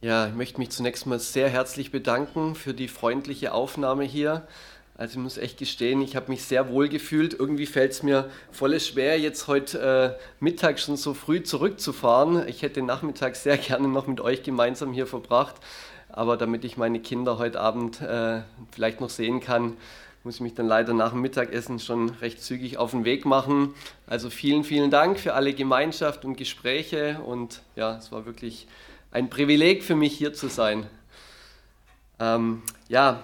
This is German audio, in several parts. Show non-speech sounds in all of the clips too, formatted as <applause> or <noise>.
Ja, ich möchte mich zunächst mal sehr herzlich bedanken für die freundliche Aufnahme hier. Also ich muss echt gestehen, ich habe mich sehr wohl gefühlt. Irgendwie fällt es mir voll schwer, jetzt heute äh, Mittag schon so früh zurückzufahren. Ich hätte den Nachmittag sehr <laughs> gerne noch mit euch gemeinsam hier verbracht. Aber damit ich meine Kinder heute Abend äh, vielleicht noch sehen kann, muss ich mich dann leider nach dem Mittagessen schon recht zügig auf den Weg machen. Also vielen, vielen Dank für alle Gemeinschaft und Gespräche. Und ja, es war wirklich ein Privileg für mich hier zu sein. Ähm, ja,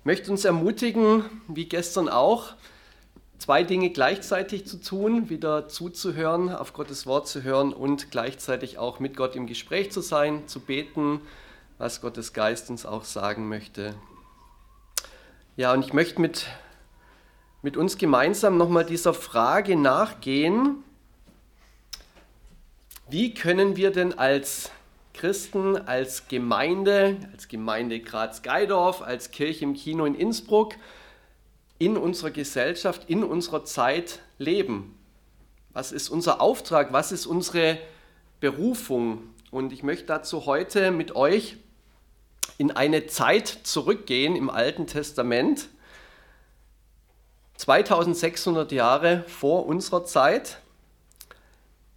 ich möchte uns ermutigen, wie gestern auch, zwei Dinge gleichzeitig zu tun, wieder zuzuhören, auf Gottes Wort zu hören und gleichzeitig auch mit Gott im Gespräch zu sein, zu beten, was Gottes Geist uns auch sagen möchte. Ja, und ich möchte mit, mit uns gemeinsam nochmal dieser Frage nachgehen, wie können wir denn als Christen, als Gemeinde, als Gemeinde Graz-Geidorf, als Kirche im Kino in Innsbruck in unserer Gesellschaft, in unserer Zeit leben. Was ist unser Auftrag? Was ist unsere Berufung? Und ich möchte dazu heute mit euch in eine Zeit zurückgehen im Alten Testament, 2600 Jahre vor unserer Zeit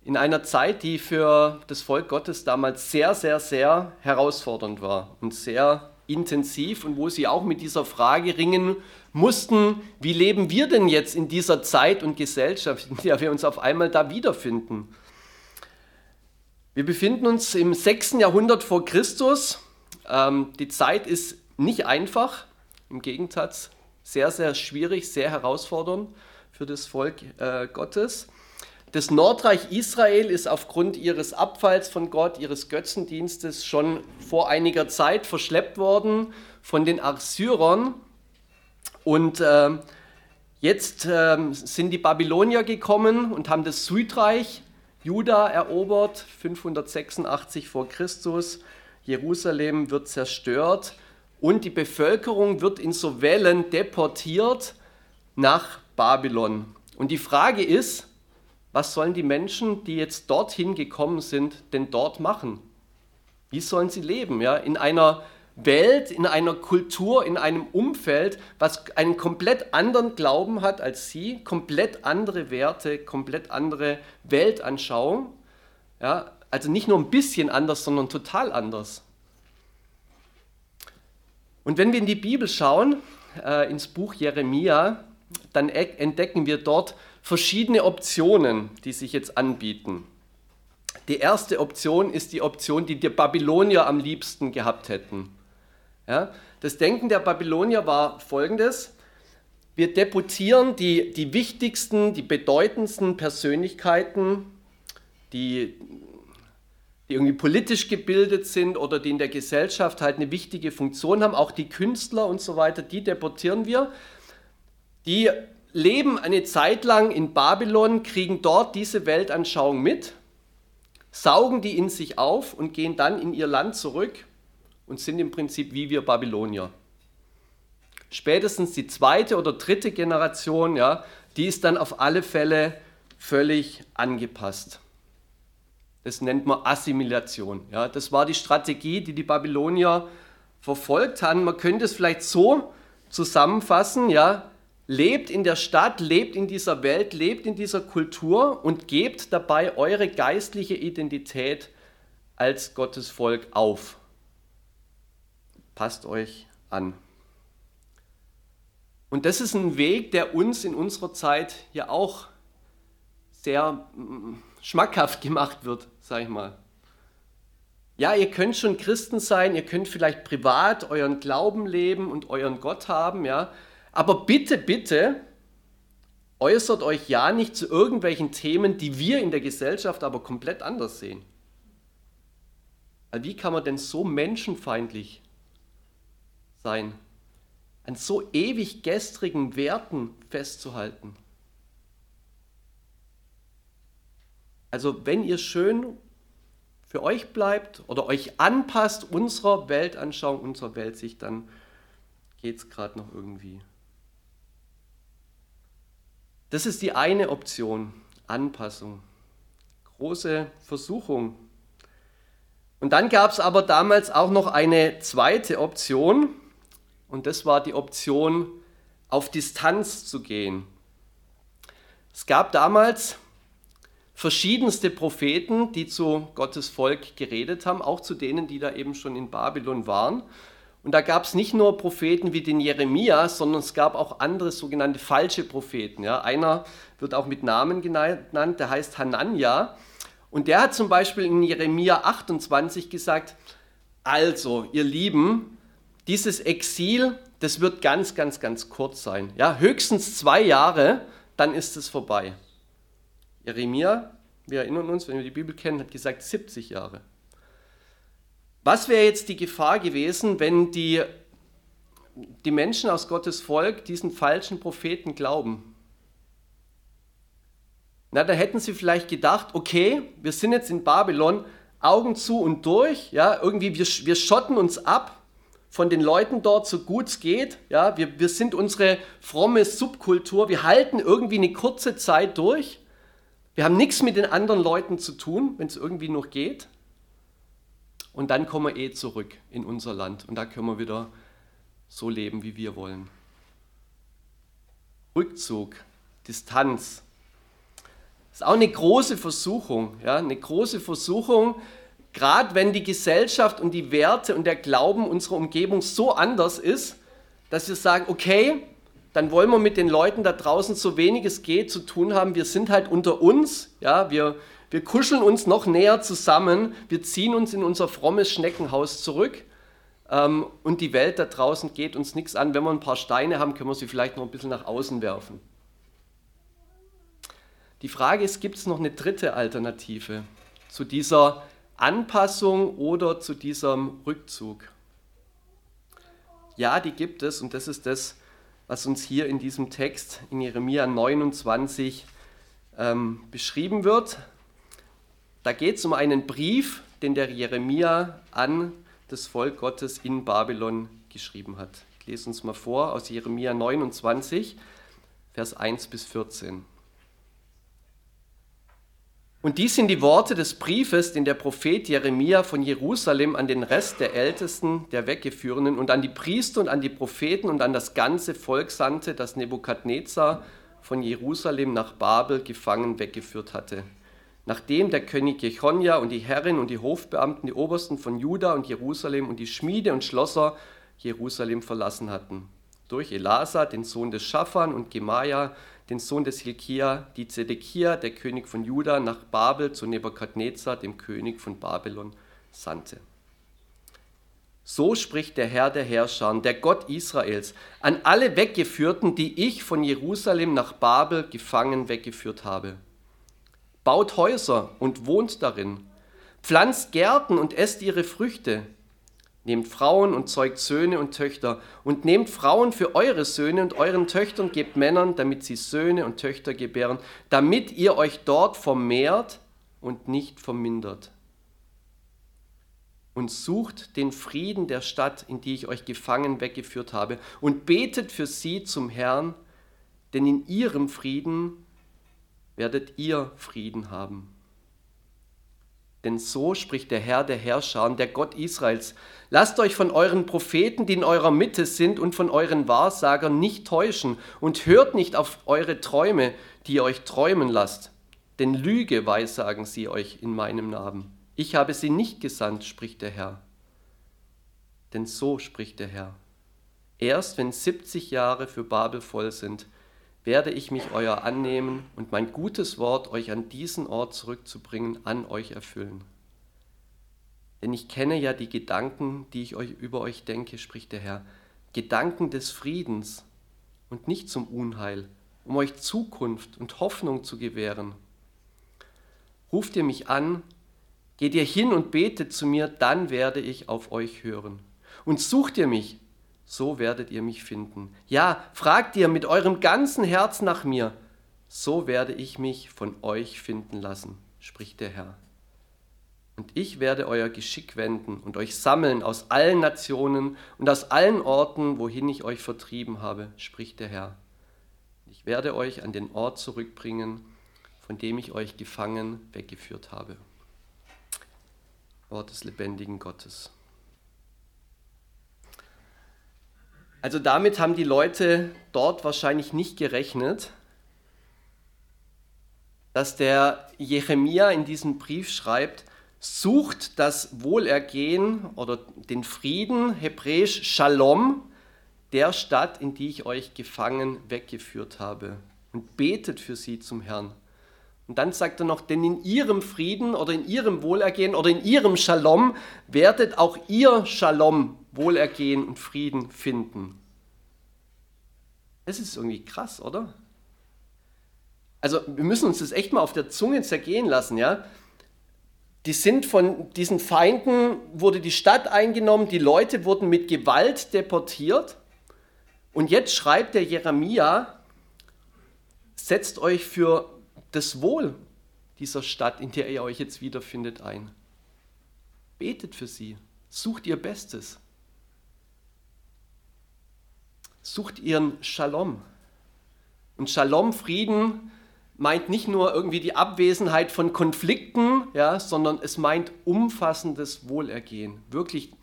in einer Zeit, die für das Volk Gottes damals sehr, sehr, sehr herausfordernd war und sehr intensiv und wo sie auch mit dieser Frage ringen mussten, wie leben wir denn jetzt in dieser Zeit und Gesellschaft, in der wir uns auf einmal da wiederfinden. Wir befinden uns im 6. Jahrhundert vor Christus. Ähm, die Zeit ist nicht einfach, im Gegenteil, sehr, sehr schwierig, sehr herausfordernd für das Volk äh, Gottes. Das Nordreich Israel ist aufgrund ihres Abfalls von Gott, ihres Götzendienstes schon vor einiger Zeit verschleppt worden von den Assyrern. Und äh, jetzt äh, sind die Babylonier gekommen und haben das Südreich Juda erobert, 586 vor Christus. Jerusalem wird zerstört und die Bevölkerung wird in so Wellen deportiert nach Babylon. Und die Frage ist, was sollen die Menschen, die jetzt dorthin gekommen sind, denn dort machen? Wie sollen sie leben? Ja? In einer Welt, in einer Kultur, in einem Umfeld, was einen komplett anderen Glauben hat als sie, komplett andere Werte, komplett andere Weltanschauung. Ja? Also nicht nur ein bisschen anders, sondern total anders. Und wenn wir in die Bibel schauen, äh, ins Buch Jeremia, dann entdecken wir dort verschiedene Optionen, die sich jetzt anbieten. Die erste Option ist die Option, die die Babylonier am liebsten gehabt hätten. Ja, das Denken der Babylonier war folgendes. Wir deputieren die, die wichtigsten, die bedeutendsten Persönlichkeiten, die, die irgendwie politisch gebildet sind oder die in der Gesellschaft halt eine wichtige Funktion haben, auch die Künstler und so weiter, die deportieren wir. Die leben eine Zeit lang in Babylon, kriegen dort diese Weltanschauung mit, saugen die in sich auf und gehen dann in ihr Land zurück und sind im Prinzip wie wir Babylonier. Spätestens die zweite oder dritte Generation, ja, die ist dann auf alle Fälle völlig angepasst. Das nennt man Assimilation. Ja. Das war die Strategie, die die Babylonier verfolgt haben. Man könnte es vielleicht so zusammenfassen, ja, lebt in der Stadt, lebt in dieser Welt, lebt in dieser Kultur und gebt dabei eure geistliche Identität als Gottes Volk auf. Passt euch an. Und das ist ein Weg, der uns in unserer Zeit ja auch sehr mm, schmackhaft gemacht wird, sag ich mal. Ja, ihr könnt schon Christen sein, ihr könnt vielleicht privat euren Glauben leben und euren Gott haben, ja, aber bitte, bitte, äußert euch ja nicht zu irgendwelchen Themen, die wir in der Gesellschaft aber komplett anders sehen. Wie kann man denn so menschenfeindlich sein, an so ewig gestrigen Werten festzuhalten? Also wenn ihr schön für euch bleibt oder euch anpasst unserer Weltanschauung, unserer Weltsicht, dann geht es gerade noch irgendwie. Das ist die eine Option, Anpassung. Große Versuchung. Und dann gab es aber damals auch noch eine zweite Option und das war die Option, auf Distanz zu gehen. Es gab damals verschiedenste Propheten, die zu Gottes Volk geredet haben, auch zu denen, die da eben schon in Babylon waren. Und da gab es nicht nur Propheten wie den Jeremia, sondern es gab auch andere sogenannte falsche Propheten. Ja, einer wird auch mit Namen genannt, der heißt Hanania. Und der hat zum Beispiel in Jeremia 28 gesagt, also ihr Lieben, dieses Exil, das wird ganz, ganz, ganz kurz sein. Ja, höchstens zwei Jahre, dann ist es vorbei. Jeremia, wir erinnern uns, wenn wir die Bibel kennen, hat gesagt 70 Jahre. Was wäre jetzt die Gefahr gewesen, wenn die, die Menschen aus Gottes Volk diesen falschen Propheten glauben? Na, da hätten sie vielleicht gedacht, okay, wir sind jetzt in Babylon, Augen zu und durch, ja, irgendwie wir, wir schotten uns ab von den Leuten dort so gut es geht, ja, wir, wir sind unsere fromme Subkultur, wir halten irgendwie eine kurze Zeit durch, wir haben nichts mit den anderen Leuten zu tun, wenn es irgendwie noch geht und dann kommen wir eh zurück in unser Land und da können wir wieder so leben, wie wir wollen. Rückzug, Distanz, ist auch eine große Versuchung, ja, eine große Versuchung, gerade wenn die Gesellschaft und die Werte und der Glauben unserer Umgebung so anders ist, dass wir sagen, okay, dann wollen wir mit den Leuten da draußen so wenig es geht zu tun haben. Wir sind halt unter uns, ja, wir, wir kuscheln uns noch näher zusammen, wir ziehen uns in unser frommes Schneckenhaus zurück ähm, und die Welt da draußen geht uns nichts an. Wenn wir ein paar Steine haben, können wir sie vielleicht noch ein bisschen nach außen werfen. Die Frage ist, gibt es noch eine dritte Alternative zu dieser Anpassung oder zu diesem Rückzug? Ja, die gibt es und das ist das, was uns hier in diesem Text in Jeremia 29 ähm, beschrieben wird. Da geht es um einen Brief, den der Jeremia an das Volk Gottes in Babylon geschrieben hat. Ich lese uns mal vor aus Jeremia 29, Vers 1 bis 14. Und dies sind die Worte des Briefes, den der Prophet Jeremia von Jerusalem an den Rest der Ältesten, der Weggeführenen und an die Priester und an die Propheten und an das ganze Volk sandte, das Nebukadnezar von Jerusalem nach Babel gefangen weggeführt hatte. Nachdem der König Jechonja und die Herren und die Hofbeamten, die Obersten von Juda und Jerusalem und die Schmiede und Schlosser Jerusalem verlassen hatten. Durch Elasa, den Sohn des Schaffan und Gemaja, den Sohn des Hilkia, die Zedekia, der König von Juda, nach Babel zu Nebukadnezar, dem König von Babylon, sandte. So spricht der Herr der Herrscher, der Gott Israels, an alle Weggeführten, die ich von Jerusalem nach Babel gefangen weggeführt habe. Baut Häuser und wohnt darin, pflanzt Gärten und esst ihre Früchte, Nehmt Frauen und zeugt Söhne und Töchter. Und nehmt Frauen für eure Söhne und euren Töchtern gebt Männern, damit sie Söhne und Töchter gebären, damit ihr euch dort vermehrt und nicht vermindert. Und sucht den Frieden der Stadt, in die ich euch gefangen weggeführt habe, und betet für sie zum Herrn, denn in ihrem Frieden werdet ihr Frieden haben. Denn so spricht der Herr der Herrscher, der Gott Israels. Lasst euch von euren Propheten, die in eurer Mitte sind, und von euren Wahrsagern nicht täuschen und hört nicht auf eure Träume, die ihr euch träumen lasst. Denn Lüge weissagen sie euch in meinem Namen. Ich habe sie nicht gesandt, spricht der Herr. Denn so spricht der Herr. Erst wenn 70 Jahre für Babel voll sind, werde ich mich euer annehmen und mein gutes Wort, euch an diesen Ort zurückzubringen, an euch erfüllen. Denn ich kenne ja die Gedanken, die ich euch über euch denke, spricht der Herr, Gedanken des Friedens und nicht zum Unheil, um euch Zukunft und Hoffnung zu gewähren. Ruft ihr mich an, geht ihr hin und betet zu mir, dann werde ich auf euch hören. Und sucht ihr mich, so werdet ihr mich finden. Ja, fragt ihr mit eurem ganzen Herz nach mir, so werde ich mich von euch finden lassen, spricht der Herr. Und ich werde euer Geschick wenden und euch sammeln aus allen Nationen und aus allen Orten, wohin ich euch vertrieben habe, spricht der Herr. Ich werde euch an den Ort zurückbringen, von dem ich euch gefangen weggeführt habe. Wort des lebendigen Gottes. Also damit haben die Leute dort wahrscheinlich nicht gerechnet, dass der Jeremia in diesem Brief schreibt, sucht das Wohlergehen oder den Frieden, hebräisch Shalom, der Stadt, in die ich euch gefangen weggeführt habe und betet für sie zum Herrn. Und dann sagt er noch, denn in ihrem Frieden oder in ihrem Wohlergehen oder in ihrem Shalom werdet auch ihr Shalom, Wohlergehen und Frieden finden. Das ist irgendwie krass, oder? Also wir müssen uns das echt mal auf der Zunge zergehen lassen, ja? Die sind von diesen Feinden, wurde die Stadt eingenommen, die Leute wurden mit Gewalt deportiert. Und jetzt schreibt der Jeremia, setzt euch für das Wohl dieser Stadt, in der ihr euch jetzt wiederfindet, ein. Betet für sie, sucht ihr Bestes. Sucht ihren Shalom. Und Shalom, Frieden, meint nicht nur irgendwie die Abwesenheit von Konflikten, ja, sondern es meint umfassendes Wohlergehen. Wirklich,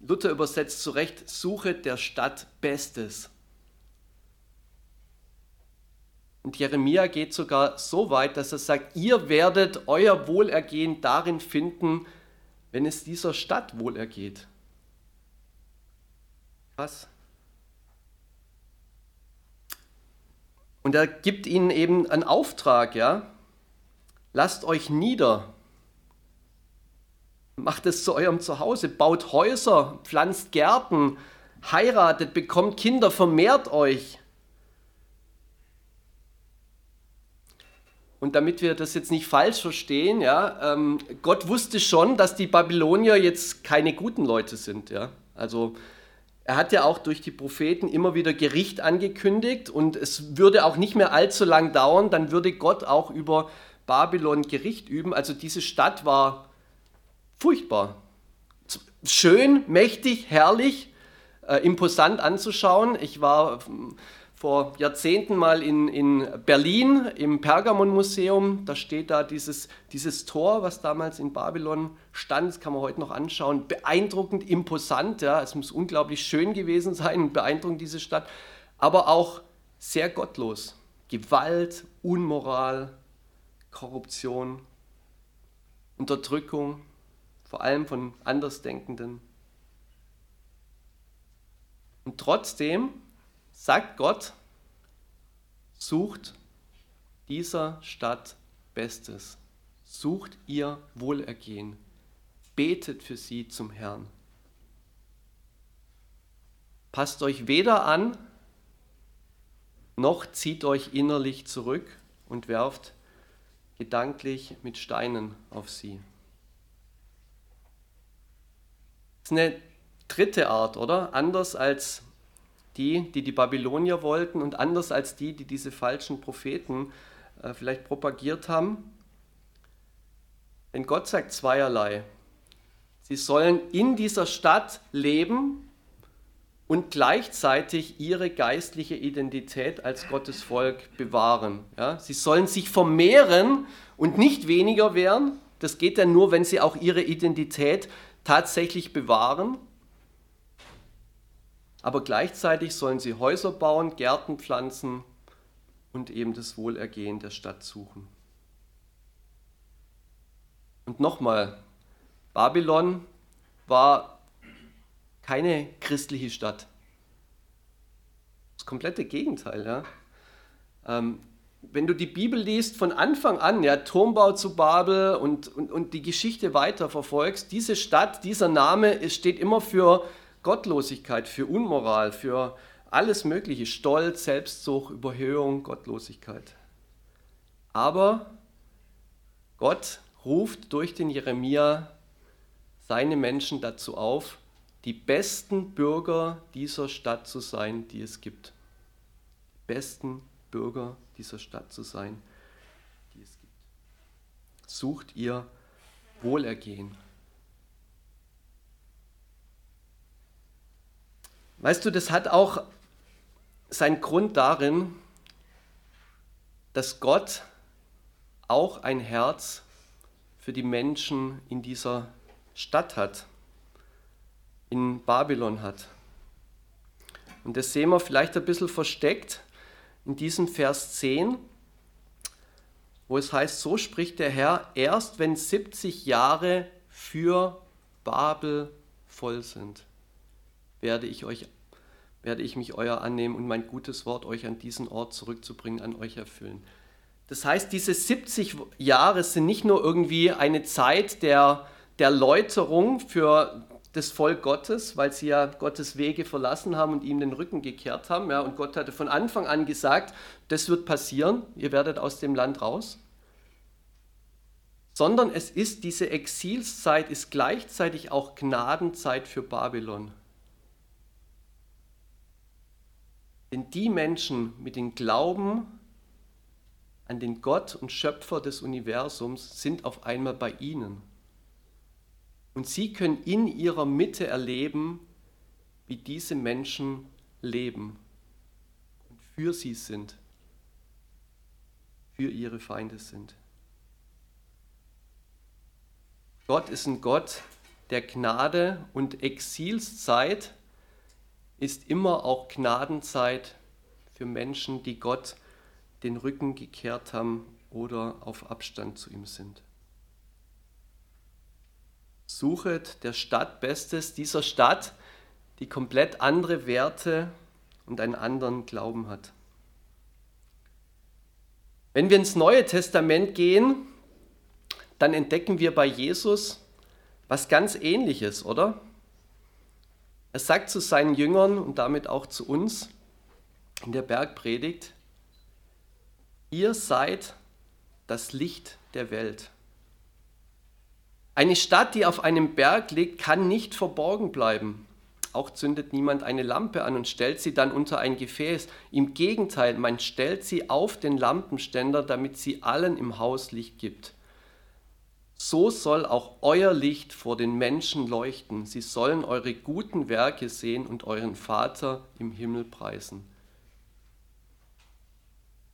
Luther übersetzt zu Recht, Suche der Stadt Bestes. Und Jeremia geht sogar so weit, dass er sagt, ihr werdet euer Wohlergehen darin finden, wenn es dieser Stadt wohlergeht. Was? Und er gibt ihnen eben einen Auftrag, ja. Lasst euch nieder. Macht es zu eurem Zuhause, baut Häuser, pflanzt Gärten, heiratet, bekommt Kinder, vermehrt euch. Und damit wir das jetzt nicht falsch verstehen, ja, ähm, Gott wusste schon, dass die Babylonier jetzt keine guten Leute sind. Ja. Also er hat ja auch durch die Propheten immer wieder Gericht angekündigt und es würde auch nicht mehr allzu lang dauern, dann würde Gott auch über Babylon Gericht üben. Also diese Stadt war furchtbar. Schön, mächtig, herrlich, äh, imposant anzuschauen. Ich war vor Jahrzehnten mal in, in Berlin im Pergamon-Museum. Da steht da dieses, dieses Tor, was damals in Babylon stand. Das kann man heute noch anschauen. Beeindruckend, imposant. Ja. Es muss unglaublich schön gewesen sein, beeindruckend diese Stadt. Aber auch sehr gottlos. Gewalt, Unmoral, Korruption, Unterdrückung, vor allem von Andersdenkenden. Und trotzdem sagt Gott, sucht dieser Stadt Bestes, sucht ihr Wohlergehen, betet für sie zum Herrn. Passt euch weder an, noch zieht euch innerlich zurück und werft gedanklich mit Steinen auf sie. Das ist eine dritte Art, oder? Anders als die, die die Babylonier wollten und anders als die, die diese falschen Propheten äh, vielleicht propagiert haben. Denn Gott sagt zweierlei. Sie sollen in dieser Stadt leben und gleichzeitig ihre geistliche Identität als Gottes Volk bewahren. Ja? Sie sollen sich vermehren und nicht weniger werden. Das geht dann nur, wenn sie auch ihre Identität tatsächlich bewahren aber gleichzeitig sollen sie Häuser bauen, Gärten pflanzen und eben das Wohlergehen der Stadt suchen. Und nochmal, Babylon war keine christliche Stadt. Das komplette Gegenteil. Ja? Ähm, wenn du die Bibel liest von Anfang an, ja, Turmbau zu Babel und, und, und die Geschichte weiter verfolgst, diese Stadt, dieser Name, steht immer für Gottlosigkeit, für Unmoral, für alles Mögliche, Stolz, Selbstsucht, Überhöhung, Gottlosigkeit. Aber Gott ruft durch den Jeremia seine Menschen dazu auf, die besten Bürger dieser Stadt zu sein, die es gibt. Die besten Bürger dieser Stadt zu sein, die es gibt. Sucht ihr Wohlergehen. Weißt du, das hat auch seinen Grund darin, dass Gott auch ein Herz für die Menschen in dieser Stadt hat, in Babylon hat. Und das sehen wir vielleicht ein bisschen versteckt in diesem Vers 10, wo es heißt, so spricht der Herr, erst wenn 70 Jahre für Babel voll sind, werde ich, euch, werde ich mich euer annehmen und mein gutes Wort euch an diesen Ort zurückzubringen, an euch erfüllen. Das heißt, diese 70 Jahre sind nicht nur irgendwie eine Zeit der, der Läuterung für das Volk Gottes, weil sie ja Gottes Wege verlassen haben und ihm den Rücken gekehrt haben. Ja, und Gott hatte von Anfang an gesagt, das wird passieren, ihr werdet aus dem Land raus. Sondern es ist diese Exilszeit, ist gleichzeitig auch Gnadenzeit für Babylon. Denn die Menschen mit dem Glauben an den Gott und Schöpfer des Universums sind auf einmal bei ihnen. Und sie können in ihrer Mitte erleben, wie diese Menschen leben und für sie sind, für ihre Feinde sind. Gott ist ein Gott der Gnade und Exilszeit ist immer auch Gnadenzeit für Menschen, die Gott den Rücken gekehrt haben oder auf Abstand zu ihm sind. Suchet der Stadt Bestes, dieser Stadt, die komplett andere Werte und einen anderen Glauben hat. Wenn wir ins Neue Testament gehen, dann entdecken wir bei Jesus was ganz Ähnliches, oder? Er sagt zu seinen Jüngern und damit auch zu uns in der Bergpredigt, ihr seid das Licht der Welt. Eine Stadt, die auf einem Berg liegt, kann nicht verborgen bleiben. Auch zündet niemand eine Lampe an und stellt sie dann unter ein Gefäß. Im Gegenteil, man stellt sie auf den Lampenständer, damit sie allen im Haus Licht gibt. So soll auch euer Licht vor den Menschen leuchten. Sie sollen eure guten Werke sehen und euren Vater im Himmel preisen.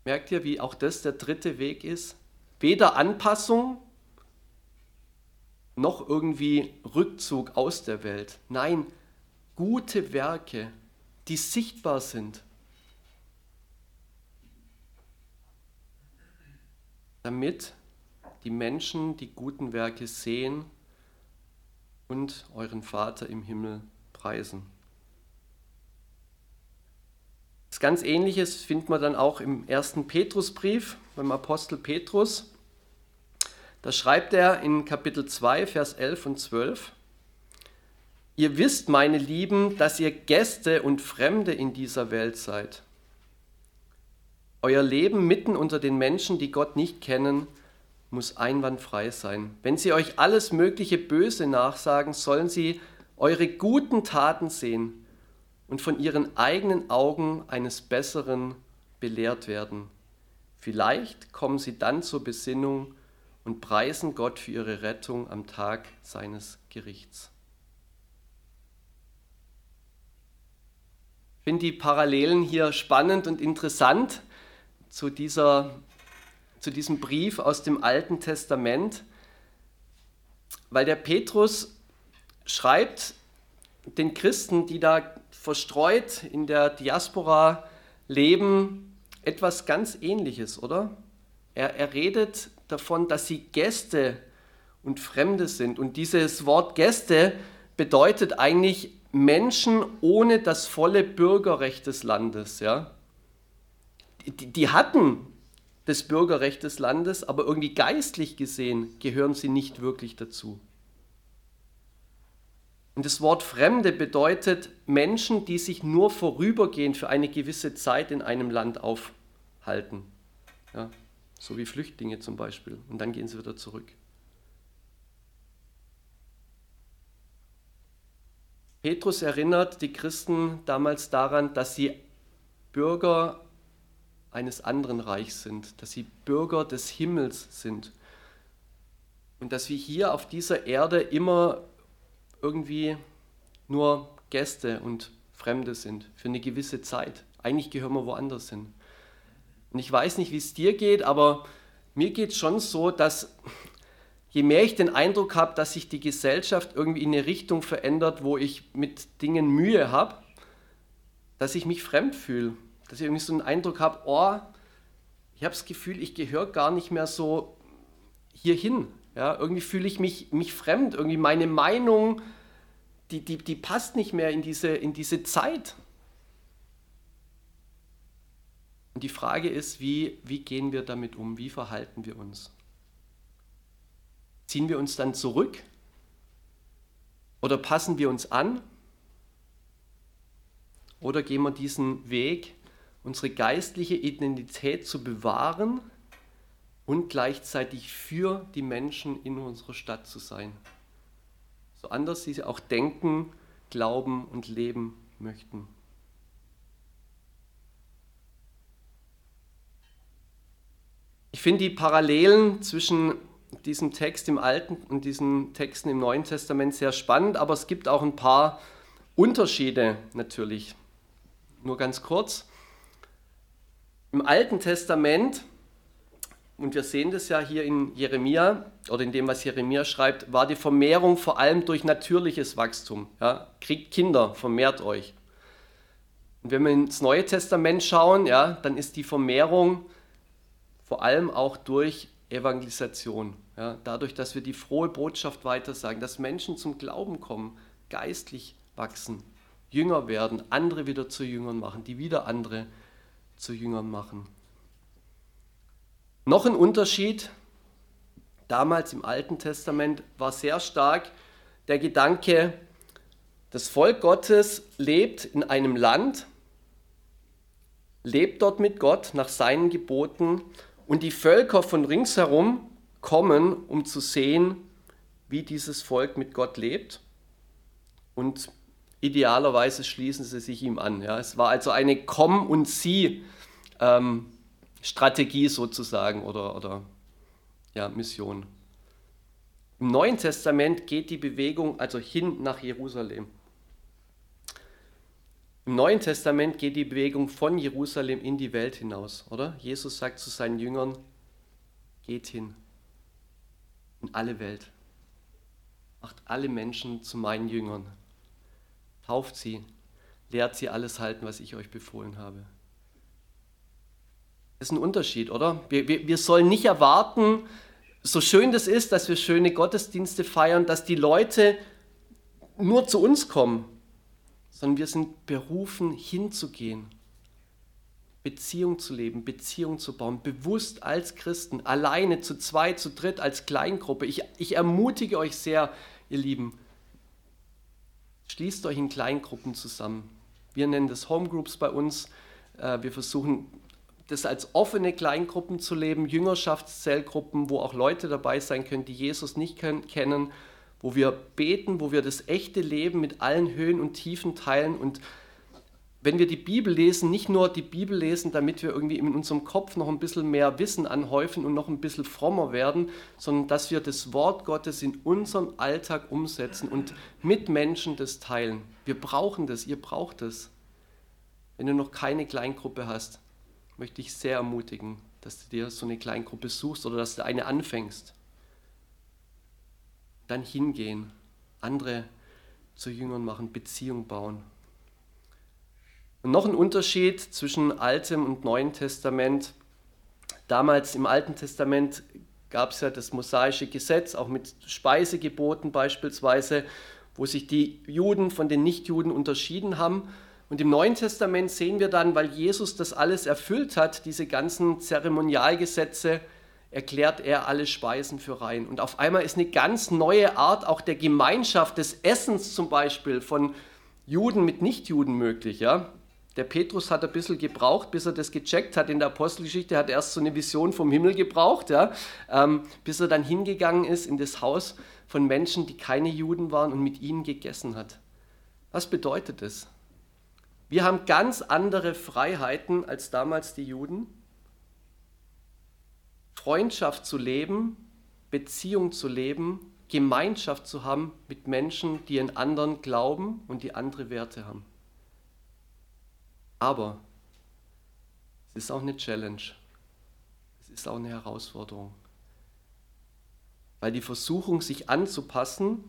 Merkt ihr, wie auch das der dritte Weg ist? Weder Anpassung noch irgendwie Rückzug aus der Welt. Nein, gute Werke, die sichtbar sind. Damit die Menschen die guten Werke sehen und euren Vater im Himmel preisen. Das ganz Ähnliches findet man dann auch im ersten Petrusbrief beim Apostel Petrus. Da schreibt er in Kapitel 2, Vers 11 und 12, Ihr wisst, meine Lieben, dass ihr Gäste und Fremde in dieser Welt seid. Euer Leben mitten unter den Menschen, die Gott nicht kennen, muss einwandfrei sein. Wenn sie euch alles mögliche Böse nachsagen, sollen sie eure guten Taten sehen und von ihren eigenen Augen eines Besseren belehrt werden. Vielleicht kommen sie dann zur Besinnung und preisen Gott für ihre Rettung am Tag seines Gerichts. Ich finde die Parallelen hier spannend und interessant zu, dieser, zu diesem Brief aus dem Alten Testament, weil der Petrus schreibt den Christen, die da verstreut in der Diaspora leben, etwas ganz Ähnliches, oder? Er, er redet davon, dass sie Gäste und Fremde sind. Und dieses Wort Gäste bedeutet eigentlich Menschen ohne das volle Bürgerrecht des Landes. Ja? Die, die hatten das Bürgerrecht des Landes, aber irgendwie geistlich gesehen gehören sie nicht wirklich dazu. Und das Wort Fremde bedeutet Menschen, die sich nur vorübergehend für eine gewisse Zeit in einem Land aufhalten. Ja, so wie Flüchtlinge zum Beispiel. Und dann gehen sie wieder zurück. Petrus erinnert die Christen damals daran, dass sie Bürger eines anderen Reichs sind, dass sie Bürger des Himmels sind und dass wir hier auf dieser Erde immer irgendwie nur Gäste und Fremde sind für eine gewisse Zeit. Eigentlich gehören wir woanders hin. Und ich weiß nicht, wie es dir geht, aber mir geht es schon so, dass je mehr ich den Eindruck habe, dass sich die Gesellschaft irgendwie in eine Richtung verändert, wo ich mit Dingen Mühe habe, dass ich mich fremd fühle. Dass ich irgendwie so einen Eindruck habe, oh, ich habe das Gefühl, ich gehöre gar nicht mehr so hierhin. Ja, irgendwie fühle ich mich, mich fremd. Irgendwie meine Meinung, die, die, die passt nicht mehr in diese, in diese Zeit. Und die Frage ist, wie, wie gehen wir damit um? Wie verhalten wir uns? Ziehen wir uns dann zurück? Oder passen wir uns an? Oder gehen wir diesen Weg, unsere geistliche Identität zu bewahren und gleichzeitig für die Menschen in unserer Stadt zu sein? So anders sie auch denken, glauben und leben möchten. Ich finde die Parallelen zwischen diesem Text im Alten und diesen Texten im Neuen Testament sehr spannend, aber es gibt auch ein paar Unterschiede natürlich. Nur ganz kurz. Im Alten Testament, und wir sehen das ja hier in Jeremia oder in dem, was Jeremia schreibt, war die Vermehrung vor allem durch natürliches Wachstum. Ja, kriegt Kinder, vermehrt euch. Und wenn wir ins Neue Testament schauen, ja, dann ist die Vermehrung vor allem auch durch Evangelisation. Ja, dadurch, dass wir die frohe Botschaft weitersagen, dass Menschen zum Glauben kommen, geistlich wachsen, Jünger werden, andere wieder zu Jüngern machen, die wieder andere zu Jüngern machen. Noch ein Unterschied, damals im Alten Testament war sehr stark der Gedanke, das Volk Gottes lebt in einem Land, lebt dort mit Gott nach seinen Geboten und die Völker von ringsherum kommen, um zu sehen, wie dieses Volk mit Gott lebt. Und idealerweise schließen sie sich ihm an. Ja. Es war also eine Komm- und Sie-Strategie ähm, sozusagen oder, oder ja, Mission. Im Neuen Testament geht die Bewegung also hin nach Jerusalem. Im Neuen Testament geht die Bewegung von Jerusalem in die Welt hinaus, oder? Jesus sagt zu seinen Jüngern, geht hin in alle Welt, macht alle Menschen zu meinen Jüngern, tauft sie, lehrt sie alles halten, was ich euch befohlen habe. Das ist ein Unterschied, oder? Wir, wir, wir sollen nicht erwarten, so schön das ist, dass wir schöne Gottesdienste feiern, dass die Leute nur zu uns kommen sondern wir sind berufen, hinzugehen, Beziehung zu leben, Beziehung zu bauen, bewusst als Christen, alleine, zu zweit, zu dritt, als Kleingruppe. Ich, ich ermutige euch sehr, ihr Lieben, schließt euch in Kleingruppen zusammen. Wir nennen das Homegroups bei uns. Äh, wir versuchen das als offene Kleingruppen zu leben, Jüngerschaftszellgruppen, wo auch Leute dabei sein können, die Jesus nicht kennen wo wir beten, wo wir das echte Leben mit allen Höhen und Tiefen teilen und wenn wir die Bibel lesen, nicht nur die Bibel lesen, damit wir irgendwie in unserem Kopf noch ein bisschen mehr Wissen anhäufen und noch ein bisschen frommer werden, sondern dass wir das Wort Gottes in unserem Alltag umsetzen und mit Menschen das teilen. Wir brauchen das, ihr braucht es. Wenn du noch keine Kleingruppe hast, möchte ich sehr ermutigen, dass du dir so eine Kleingruppe suchst oder dass du eine anfängst dann hingehen, andere zu Jüngern machen, Beziehung bauen. Noch ein Unterschied zwischen Altem und Neuen Testament. Damals im Alten Testament gab es ja das mosaische Gesetz, auch mit Speisegeboten beispielsweise, wo sich die Juden von den Nichtjuden unterschieden haben. Und im Neuen Testament sehen wir dann, weil Jesus das alles erfüllt hat, diese ganzen Zeremonialgesetze, erklärt er alle Speisen für rein. Und auf einmal ist eine ganz neue Art auch der Gemeinschaft des Essens zum Beispiel von Juden mit Nichtjuden möglich. Ja? Der Petrus hat ein bisschen gebraucht, bis er das gecheckt hat. In der Apostelgeschichte hat er erst so eine Vision vom Himmel gebraucht, ja? Ähm, bis er dann hingegangen ist in das Haus von Menschen, die keine Juden waren und mit ihnen gegessen hat. Was bedeutet das? Wir haben ganz andere Freiheiten als damals die Juden. Freundschaft zu leben, Beziehung zu leben, Gemeinschaft zu haben mit Menschen, die in anderen glauben und die andere Werte haben. Aber es ist auch eine Challenge. Es ist auch eine Herausforderung. Weil die Versuchung, sich anzupassen,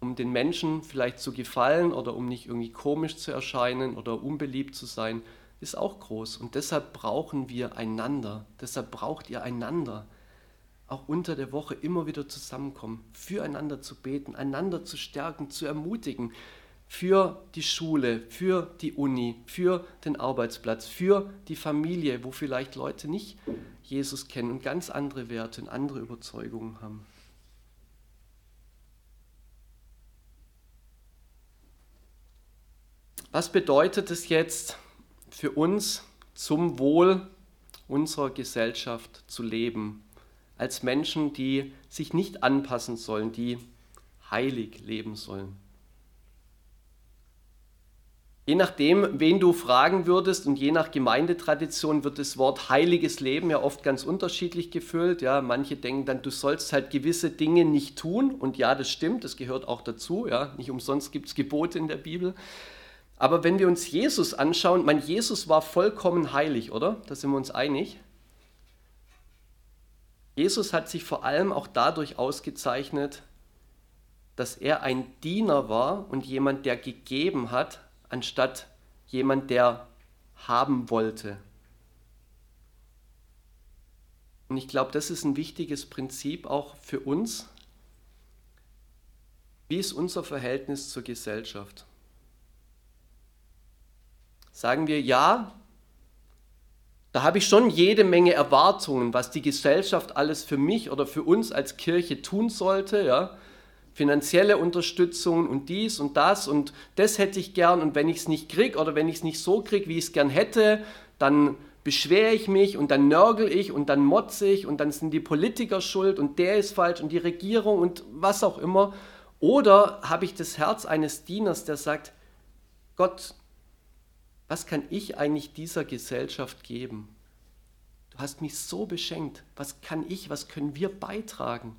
um den Menschen vielleicht zu gefallen oder um nicht irgendwie komisch zu erscheinen oder unbeliebt zu sein, ist auch groß. Und deshalb brauchen wir einander. Deshalb braucht ihr einander. Auch unter der Woche immer wieder zusammenkommen, füreinander zu beten, einander zu stärken, zu ermutigen, für die Schule, für die Uni, für den Arbeitsplatz, für die Familie, wo vielleicht Leute nicht Jesus kennen und ganz andere Werte und andere Überzeugungen haben. Was bedeutet es jetzt für uns zum Wohl unserer Gesellschaft zu leben, als Menschen, die sich nicht anpassen sollen, die heilig leben sollen? Je nachdem, wen du fragen würdest und je nach Gemeindetradition wird das Wort heiliges Leben ja oft ganz unterschiedlich gefüllt. Ja, manche denken dann, du sollst halt gewisse Dinge nicht tun und ja, das stimmt, das gehört auch dazu. Ja, nicht umsonst gibt es Gebote in der Bibel. Aber wenn wir uns Jesus anschauen, mein Jesus war vollkommen heilig, oder? Da sind wir uns einig. Jesus hat sich vor allem auch dadurch ausgezeichnet, dass er ein Diener war und jemand, der gegeben hat, anstatt jemand, der haben wollte. Und ich glaube, das ist ein wichtiges Prinzip auch für uns. Wie ist unser Verhältnis zur Gesellschaft? Sagen wir ja, da habe ich schon jede Menge Erwartungen, was die Gesellschaft alles für mich oder für uns als Kirche tun sollte, ja finanzielle Unterstützung und dies und das und das hätte ich gern und wenn ich es nicht kriege oder wenn ich es nicht so kriege, wie ich es gern hätte, dann beschwere ich mich und dann nörgel ich und dann motze ich und dann sind die Politiker schuld und der ist falsch und die Regierung und was auch immer. Oder habe ich das Herz eines Dieners, der sagt, Gott, was kann ich eigentlich dieser Gesellschaft geben? Du hast mich so beschenkt. Was kann ich, was können wir beitragen?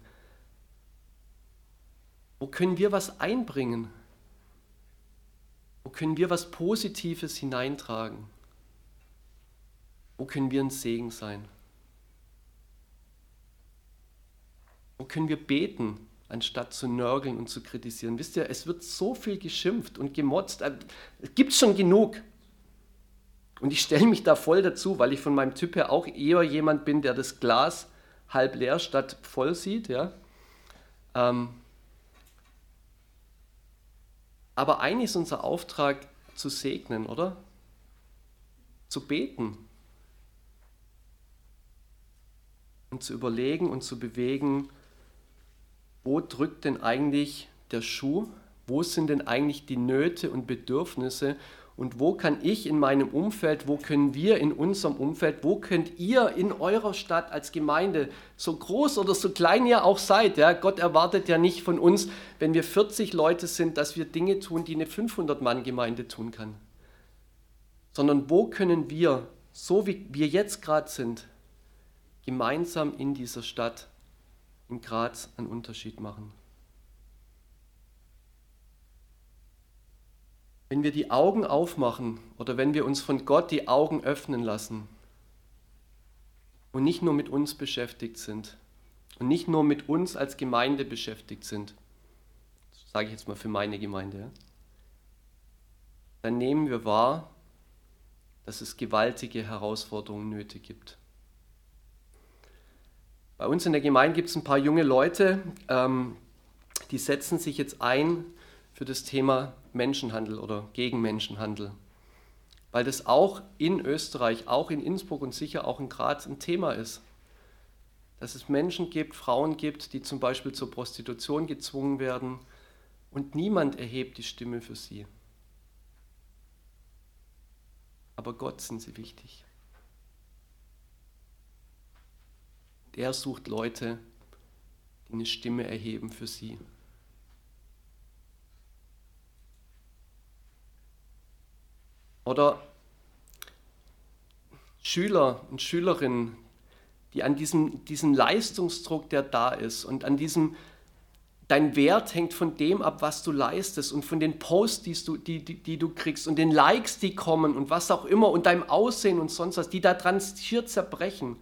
Wo können wir was einbringen? Wo können wir was Positives hineintragen? Wo können wir ein Segen sein? Wo können wir beten, anstatt zu nörgeln und zu kritisieren? Wisst ihr, es wird so viel geschimpft und gemotzt. Äh, es gibt schon genug. Und ich stelle mich da voll dazu, weil ich von meinem Typ her auch eher jemand bin, der das Glas halb leer statt voll sieht. Ja? Ähm, aber eigentlich ist unser Auftrag zu segnen, oder? Zu beten. Und zu überlegen und zu bewegen, wo drückt denn eigentlich der Schuh? Wo sind denn eigentlich die Nöte und Bedürfnisse? Und wo kann ich in meinem Umfeld, wo können wir in unserem Umfeld, wo könnt ihr in eurer Stadt als Gemeinde, so groß oder so klein ihr auch seid, ja, Gott erwartet ja nicht von uns, wenn wir 40 Leute sind, dass wir Dinge tun, die eine 500-Mann-Gemeinde tun kann. Sondern wo können wir, so wie wir jetzt gerade sind, gemeinsam in dieser Stadt, in Graz, einen Unterschied machen. Wenn wir die Augen aufmachen oder wenn wir uns von Gott die Augen öffnen lassen und nicht nur mit uns beschäftigt sind und nicht nur mit uns als Gemeinde beschäftigt sind, sage ich jetzt mal für meine Gemeinde, dann nehmen wir wahr, dass es gewaltige Herausforderungen nötig gibt. Bei uns in der Gemeinde gibt es ein paar junge Leute, ähm, die setzen sich jetzt ein für das Thema Menschenhandel oder gegen Menschenhandel. Weil das auch in Österreich, auch in Innsbruck und sicher auch in Graz ein Thema ist. Dass es Menschen gibt, Frauen gibt, die zum Beispiel zur Prostitution gezwungen werden und niemand erhebt die Stimme für sie. Aber Gott sind sie wichtig. Er sucht Leute, die eine Stimme erheben für sie. Oder Schüler und Schülerinnen, die an diesem, diesem Leistungsdruck, der da ist und an diesem, dein Wert hängt von dem ab, was du leistest und von den Posts, die du, die, die, die du kriegst und den Likes, die kommen und was auch immer und deinem Aussehen und sonst was, die da dran schier zerbrechen.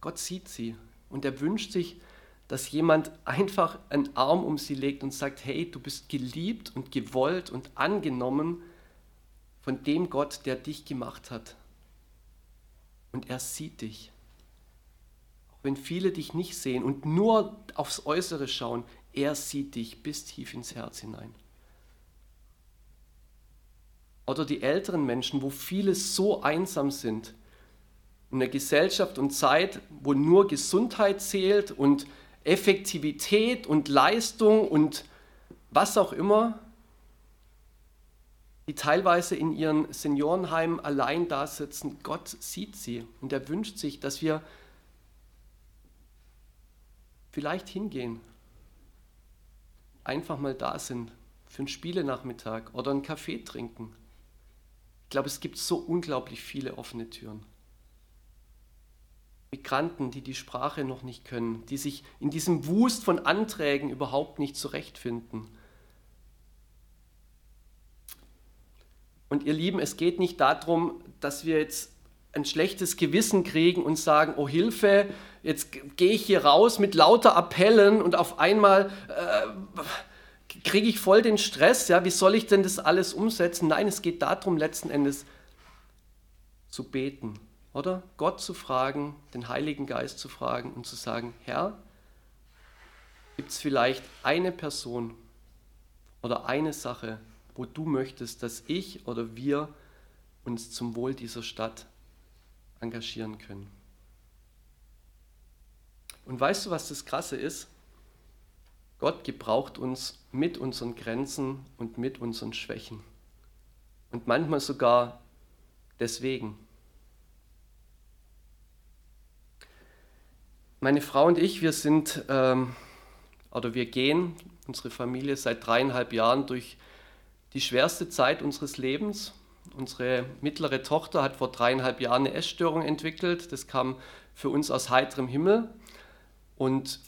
Gott sieht sie Und er wünscht sich, dass jemand einfach einen Arm um sie legt und sagt, hey, du bist geliebt und gewollt und angenommen von dem Gott, der dich gemacht hat. Und er sieht dich. Auch wenn viele dich nicht sehen und nur aufs Äußere schauen, er sieht dich bis tief ins Herz hinein. Oder die älteren Menschen, wo viele so einsam sind. In einer Gesellschaft und Zeit, wo nur Gesundheit zählt und Effektivität und Leistung und was auch immer, die teilweise in ihren Seniorenheimen allein da sitzen. Gott sieht sie und er wünscht sich, dass wir vielleicht hingehen, einfach mal da sind für einen Spielenachmittag oder einen Kaffee trinken. Ich glaube, es gibt so unglaublich viele offene Türen. Migranten, die die Sprache noch nicht können, die sich in diesem Wust von Anträgen überhaupt nicht zurechtfinden. Und ihr Lieben, es geht nicht darum, dass wir jetzt ein schlechtes Gewissen kriegen und sagen, oh Hilfe, jetzt gehe ich hier raus mit lauter Appellen und auf einmal äh, kriege ich voll den Stress, ja, wie soll ich denn das alles umsetzen? Nein, es geht darum, letzten Endes zu beten, oder? Gott zu fragen, den Heiligen Geist zu fragen und zu sagen, Herr, gibt es vielleicht eine Person oder eine Sache, wo du möchtest, dass ich oder wir uns zum Wohl dieser Stadt engagieren können. Und weißt du, was das Krasse ist? Gott gebraucht uns mit unseren Grenzen und mit unseren Schwächen. Und manchmal sogar deswegen. Meine Frau und ich, wir sind, ähm, oder wir gehen, unsere Familie, seit dreieinhalb Jahren durch die schwerste Zeit unseres Lebens. Unsere mittlere Tochter hat vor dreieinhalb Jahren eine Essstörung entwickelt. Das kam für uns aus heiterem Himmel. Und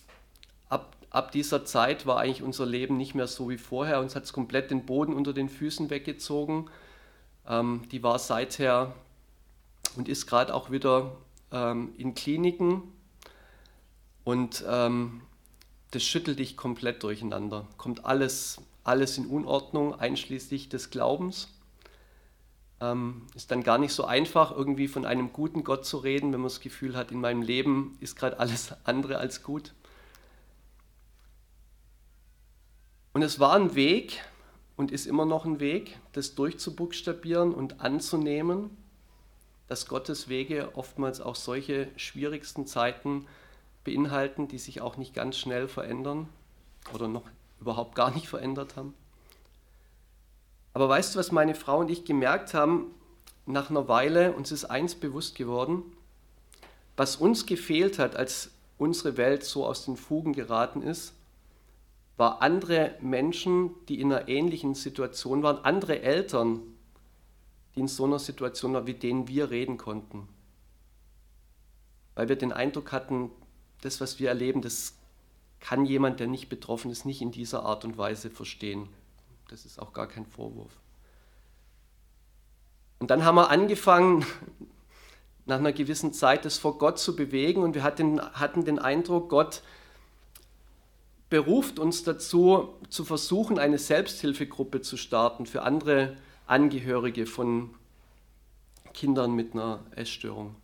ab, ab dieser Zeit war eigentlich unser Leben nicht mehr so wie vorher. Uns hat es komplett den Boden unter den Füßen weggezogen. Ähm, die war seither und ist gerade auch wieder ähm, in Kliniken. Und ähm, das schüttelt dich komplett durcheinander. Kommt alles, alles in Unordnung, einschließlich des Glaubens ähm, ist dann gar nicht so einfach, irgendwie von einem guten Gott zu reden, wenn man das Gefühl hat, in meinem Leben ist gerade alles <laughs> andere als gut. Und es war ein Weg und ist immer noch ein Weg, das durchzubuchstabieren und anzunehmen, dass Gottes Wege oftmals auch solche schwierigsten Zeiten beinhalten, die sich auch nicht ganz schnell verändern oder noch überhaupt gar nicht verändert haben. Aber weißt du, was meine Frau und ich gemerkt haben? Nach einer Weile uns ist eins bewusst geworden, was uns gefehlt hat, als unsere Welt so aus den Fugen geraten ist, war andere Menschen, die in einer ähnlichen Situation waren, andere Eltern, die in so einer Situation waren, wie denen wir reden konnten. Weil wir den Eindruck hatten, das, was wir erleben, das kann jemand, der nicht betroffen ist, nicht in dieser Art und Weise verstehen. Das ist auch gar kein Vorwurf. Und dann haben wir angefangen, nach einer gewissen Zeit das vor Gott zu bewegen und wir hatten, hatten den Eindruck, Gott beruft uns dazu, zu versuchen, eine Selbsthilfegruppe zu starten für andere Angehörige von Kindern mit einer Essstörung.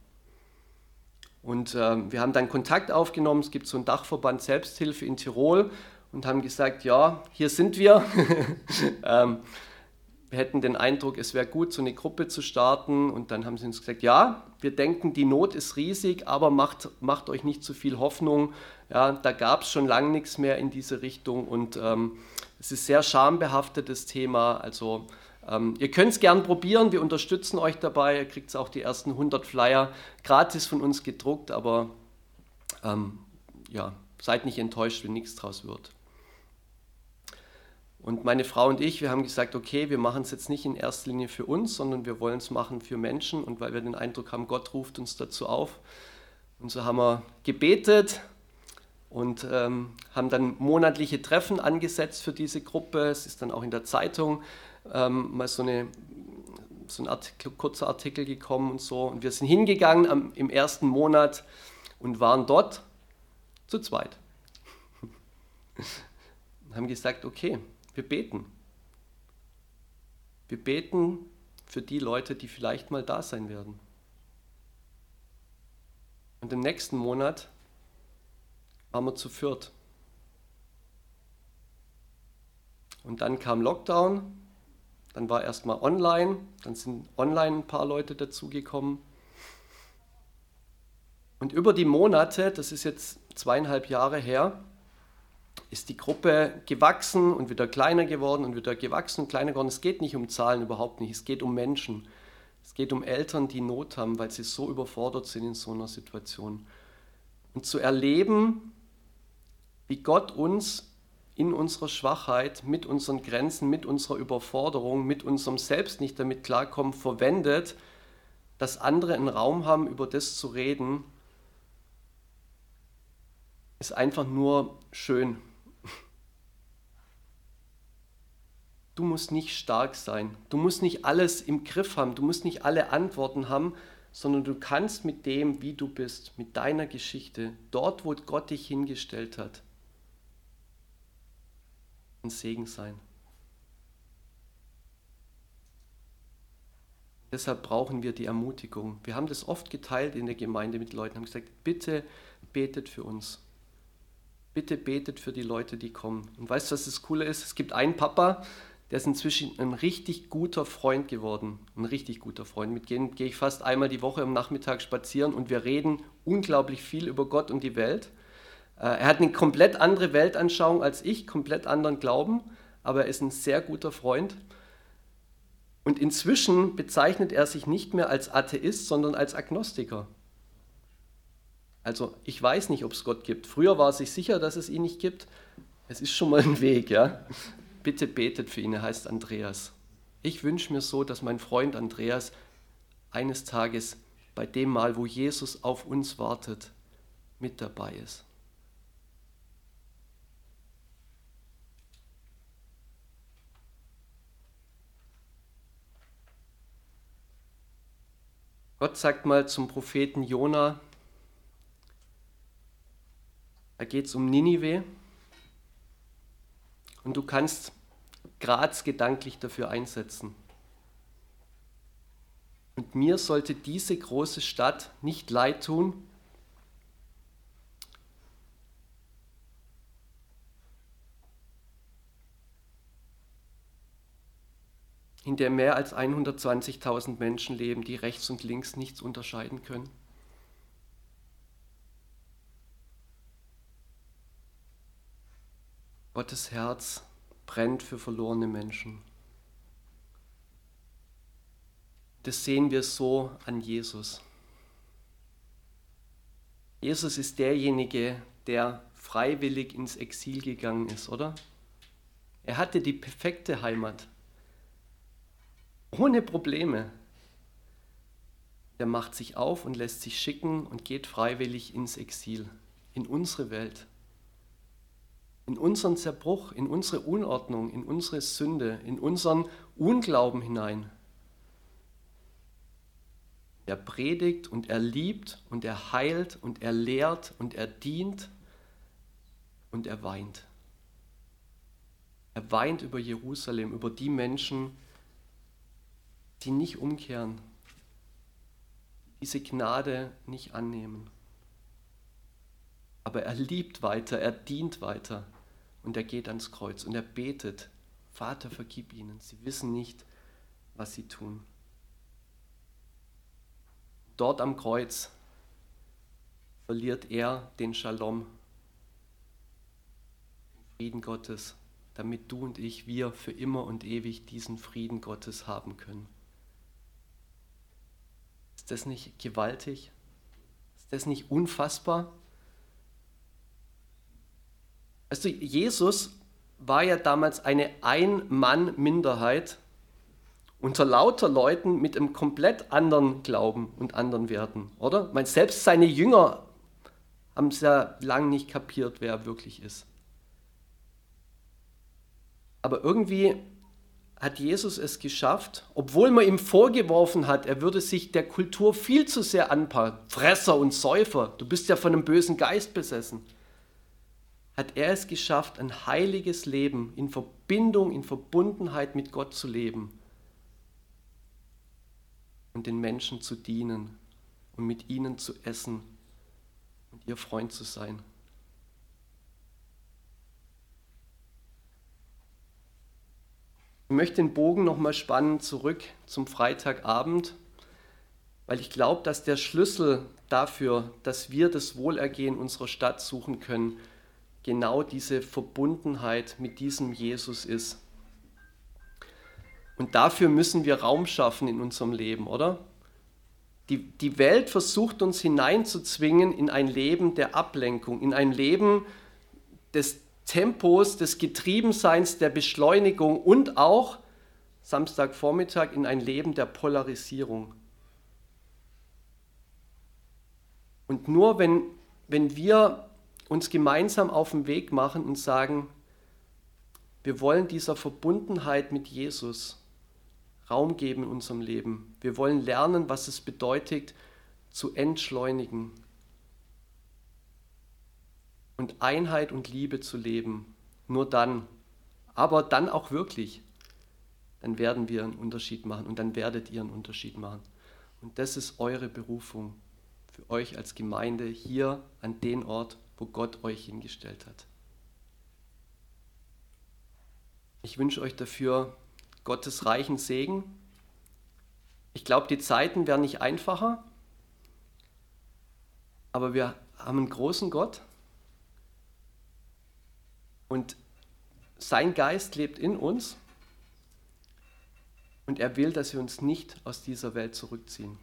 Und äh, wir haben dann Kontakt aufgenommen. Es gibt so einen Dachverband Selbsthilfe in Tirol und haben gesagt, ja, hier sind wir. <laughs> ähm, wir hätten den Eindruck, es wäre gut, so eine Gruppe zu starten. Und dann haben sie uns gesagt, ja, wir denken, die Not ist riesig, aber macht, macht euch nicht zu viel Hoffnung. Ja, da gab es schon lange nichts mehr in diese Richtung und ähm, es ist sehr schambehaftetes Thema. Also ähm, ihr könnt es gern probieren, wir unterstützen euch dabei. Ihr kriegt auch die ersten 100 Flyer gratis von uns gedruckt, aber ähm, ja, seid nicht enttäuscht, wenn nichts draus wird. Und meine Frau und ich, wir haben gesagt, okay, wir machen es jetzt nicht in erster Linie für uns, sondern wir wollen es machen für Menschen und weil wir den Eindruck haben, Gott ruft uns dazu auf. Und so haben wir gebetet und ähm, haben dann monatliche Treffen angesetzt für diese Gruppe. Es ist dann auch in der Zeitung ähm, mal so, eine, so ein Artikel, kurzer Artikel gekommen und so. Und wir sind hingegangen am, im ersten Monat und waren dort zu zweit. <laughs> haben gesagt, okay, wir beten. Wir beten für die Leute, die vielleicht mal da sein werden. Und im nächsten Monat waren wir zu viert. Und dann kam Lockdown, dann war erstmal online, dann sind online ein paar Leute dazugekommen. Und über die Monate, das ist jetzt zweieinhalb Jahre her, ist die Gruppe gewachsen und wieder kleiner geworden und wieder gewachsen und kleiner geworden. Es geht nicht um Zahlen überhaupt nicht, es geht um Menschen. Es geht um Eltern, die Not haben, weil sie so überfordert sind in so einer Situation. Und zu erleben, wie Gott uns in unserer Schwachheit, mit unseren Grenzen, mit unserer Überforderung, mit unserem Selbst nicht damit klarkommen, verwendet, dass andere einen Raum haben, über das zu reden, ist einfach nur schön. Du musst nicht stark sein, du musst nicht alles im Griff haben, du musst nicht alle Antworten haben, sondern du kannst mit dem, wie du bist, mit deiner Geschichte, dort, wo Gott dich hingestellt hat, ein Segen sein. Deshalb brauchen wir die Ermutigung. Wir haben das oft geteilt in der Gemeinde mit Leuten, haben gesagt, bitte betet für uns. Bitte betet für die Leute, die kommen. Und weißt du, was das Coole ist? Es gibt einen Papa, der ist inzwischen ein richtig guter Freund geworden. Ein richtig guter Freund. Mit dem gehe ich fast einmal die Woche am Nachmittag spazieren und wir reden unglaublich viel über Gott und die Welt. Äh, er hat eine komplett andere Weltanschauung als ich, komplett anderen Glauben, aber er ist ein sehr guter Freund. Und inzwischen bezeichnet er sich nicht mehr als Atheist, sondern als Agnostiker. Also ich weiß nicht, ob es Gott gibt. Früher war er sich sicher, dass es ihn nicht gibt. Es ist schon mal ein Weg, ja. Bitte betet für ihn, er heißt Andreas. Ich wünsche mir so, dass mein Freund Andreas eines Tages bei dem Mal, wo Jesus auf uns wartet, mit dabei ist. Gott sagt mal zum Propheten Jona, da geht es um Ninive und du kannst Graz gedanklich dafür einsetzen. Und mir sollte diese große Stadt nicht leid tun, in der mehr als 120.000 Menschen leben, die rechts und links nichts unterscheiden können. Gottes Herz brennt für verlorene Menschen. Das sehen wir so an Jesus. Jesus ist derjenige, der freiwillig ins Exil gegangen ist, oder? Er hatte die perfekte Heimat ohne Probleme. Der macht sich auf und lässt sich schicken und geht freiwillig ins Exil, in unsere Welt, in unseren Zerbruch, in unsere Unordnung, in unsere Sünde, in unseren Unglauben hinein. Er predigt und er liebt und er heilt und er lehrt und er dient und er weint. Er weint über Jerusalem, über die Menschen, die nicht umkehren, diese Gnade nicht annehmen. Aber er liebt weiter, er dient weiter und er geht ans Kreuz und er betet, Vater, vergib ihnen, sie wissen nicht, was sie tun. Dort am Kreuz verliert er den Shalom, den Frieden Gottes, damit du und ich, wir für immer und ewig diesen Frieden Gottes haben können. Ist das nicht gewaltig? Ist das nicht unfassbar? Also Jesus war ja damals eine Ein-Mann-Minderheit unter lauter Leuten mit einem komplett anderen Glauben und anderen Werten, oder? meine, selbst seine Jünger haben es ja lang nicht kapiert, wer er wirklich ist. Aber irgendwie hat Jesus es geschafft, obwohl man ihm vorgeworfen hat, er würde sich der Kultur viel zu sehr anpassen. Fresser und Säufer, du bist ja von einem bösen Geist besessen. hat er es geschafft, ein heiliges Leben in Verbindung, in Verbundenheit mit Gott zu leben und den Menschen zu dienen und mit ihnen zu essen und ihr Freund zu sein. Ich möchte den Bogen nochmal spannen zurück zum Freitagabend, weil ich glaube, dass der Schlüssel dafür, dass wir das Wohlergehen unserer Stadt suchen können, genau diese Verbundenheit mit diesem Jesus ist. Und dafür müssen wir Raum schaffen in unserem Leben, oder? Die, die Welt versucht uns hineinzuzwingen in ein Leben der Ablenkung, in ein Leben des Tempos, des Getriebenseins, der Beschleunigung und auch Samstagvormittag in ein Leben der Polarisierung. Und nur wenn, wenn wir uns gemeinsam auf den Weg machen und sagen, wir wollen dieser Verbundenheit mit Jesus Raum geben in unserem Leben. Wir wollen lernen, was es bedeutet, zu entschleunigen und Einheit und Liebe zu leben. Nur dann, aber dann auch wirklich, dann werden wir einen Unterschied machen und dann werdet ihr einen Unterschied machen. Und das ist eure Berufung für euch als Gemeinde hier an den Ort, wo Gott euch hingestellt hat. Ich wünsche euch dafür Gottes reichen Segen. Ich glaube, die Zeiten werden nicht einfacher, aber wir haben einen großen Gott und sein Geist lebt in uns und er will, dass wir uns nicht aus dieser Welt zurückziehen,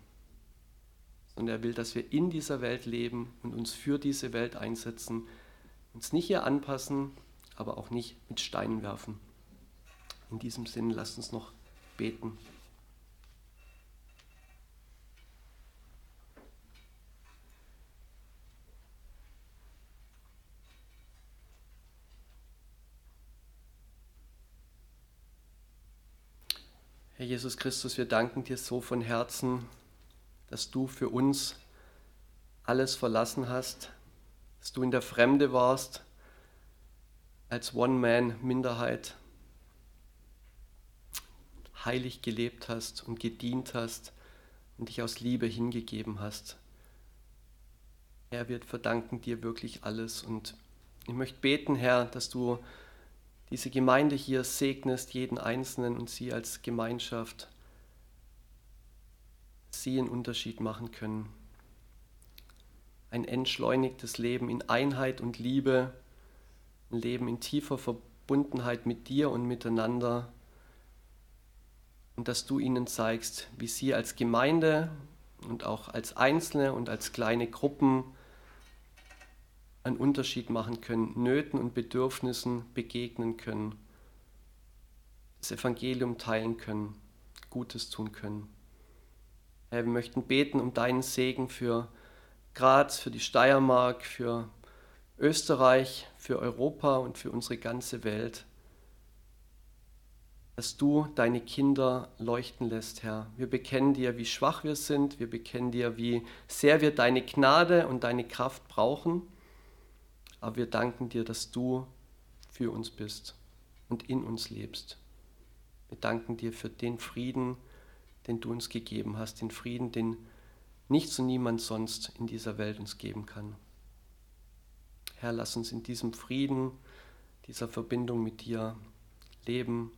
sondern er will, dass wir in dieser Welt leben und uns für diese Welt einsetzen, uns nicht hier anpassen, aber auch nicht mit Steinen werfen. In diesem Sinne lasst uns noch beten. Herr Jesus Christus, wir danken dir so von Herzen, dass du für uns alles verlassen hast, dass du in der Fremde warst, als One-Man-Minderheit heilig gelebt hast und gedient hast und dich aus Liebe hingegeben hast. Herr, wir verdanken dir wirklich alles und ich möchte beten, Herr, dass du diese Gemeinde hier segnest, jeden Einzelnen und sie als Gemeinschaft, sie einen Unterschied machen können. Ein entschleunigtes Leben in Einheit und Liebe, ein Leben in tiefer Verbundenheit mit dir und miteinander und dass du ihnen zeigst, wie sie als Gemeinde und auch als Einzelne und als kleine Gruppen einen Unterschied machen können, Nöten und Bedürfnissen begegnen können, das Evangelium teilen können, Gutes tun können. Herr, wir möchten beten um deinen Segen für Graz, für die Steiermark, für Österreich, für Europa und für unsere ganze Welt dass du deine Kinder leuchten lässt, Herr. Wir bekennen dir, wie schwach wir sind. Wir bekennen dir, wie sehr wir deine Gnade und deine Kraft brauchen. Aber wir danken dir, dass du für uns bist und in uns lebst. Wir danken dir für den Frieden, den du uns gegeben hast, den Frieden, den nichts und niemand sonst in dieser Welt uns geben kann. Herr, lass uns in diesem Frieden, dieser Verbindung mit dir leben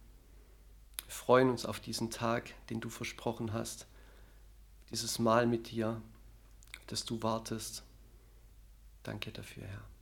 wir freuen uns auf diesen Tag, den du versprochen hast, dieses Mal mit dir, dass du wartest. Danke dafür, Herr.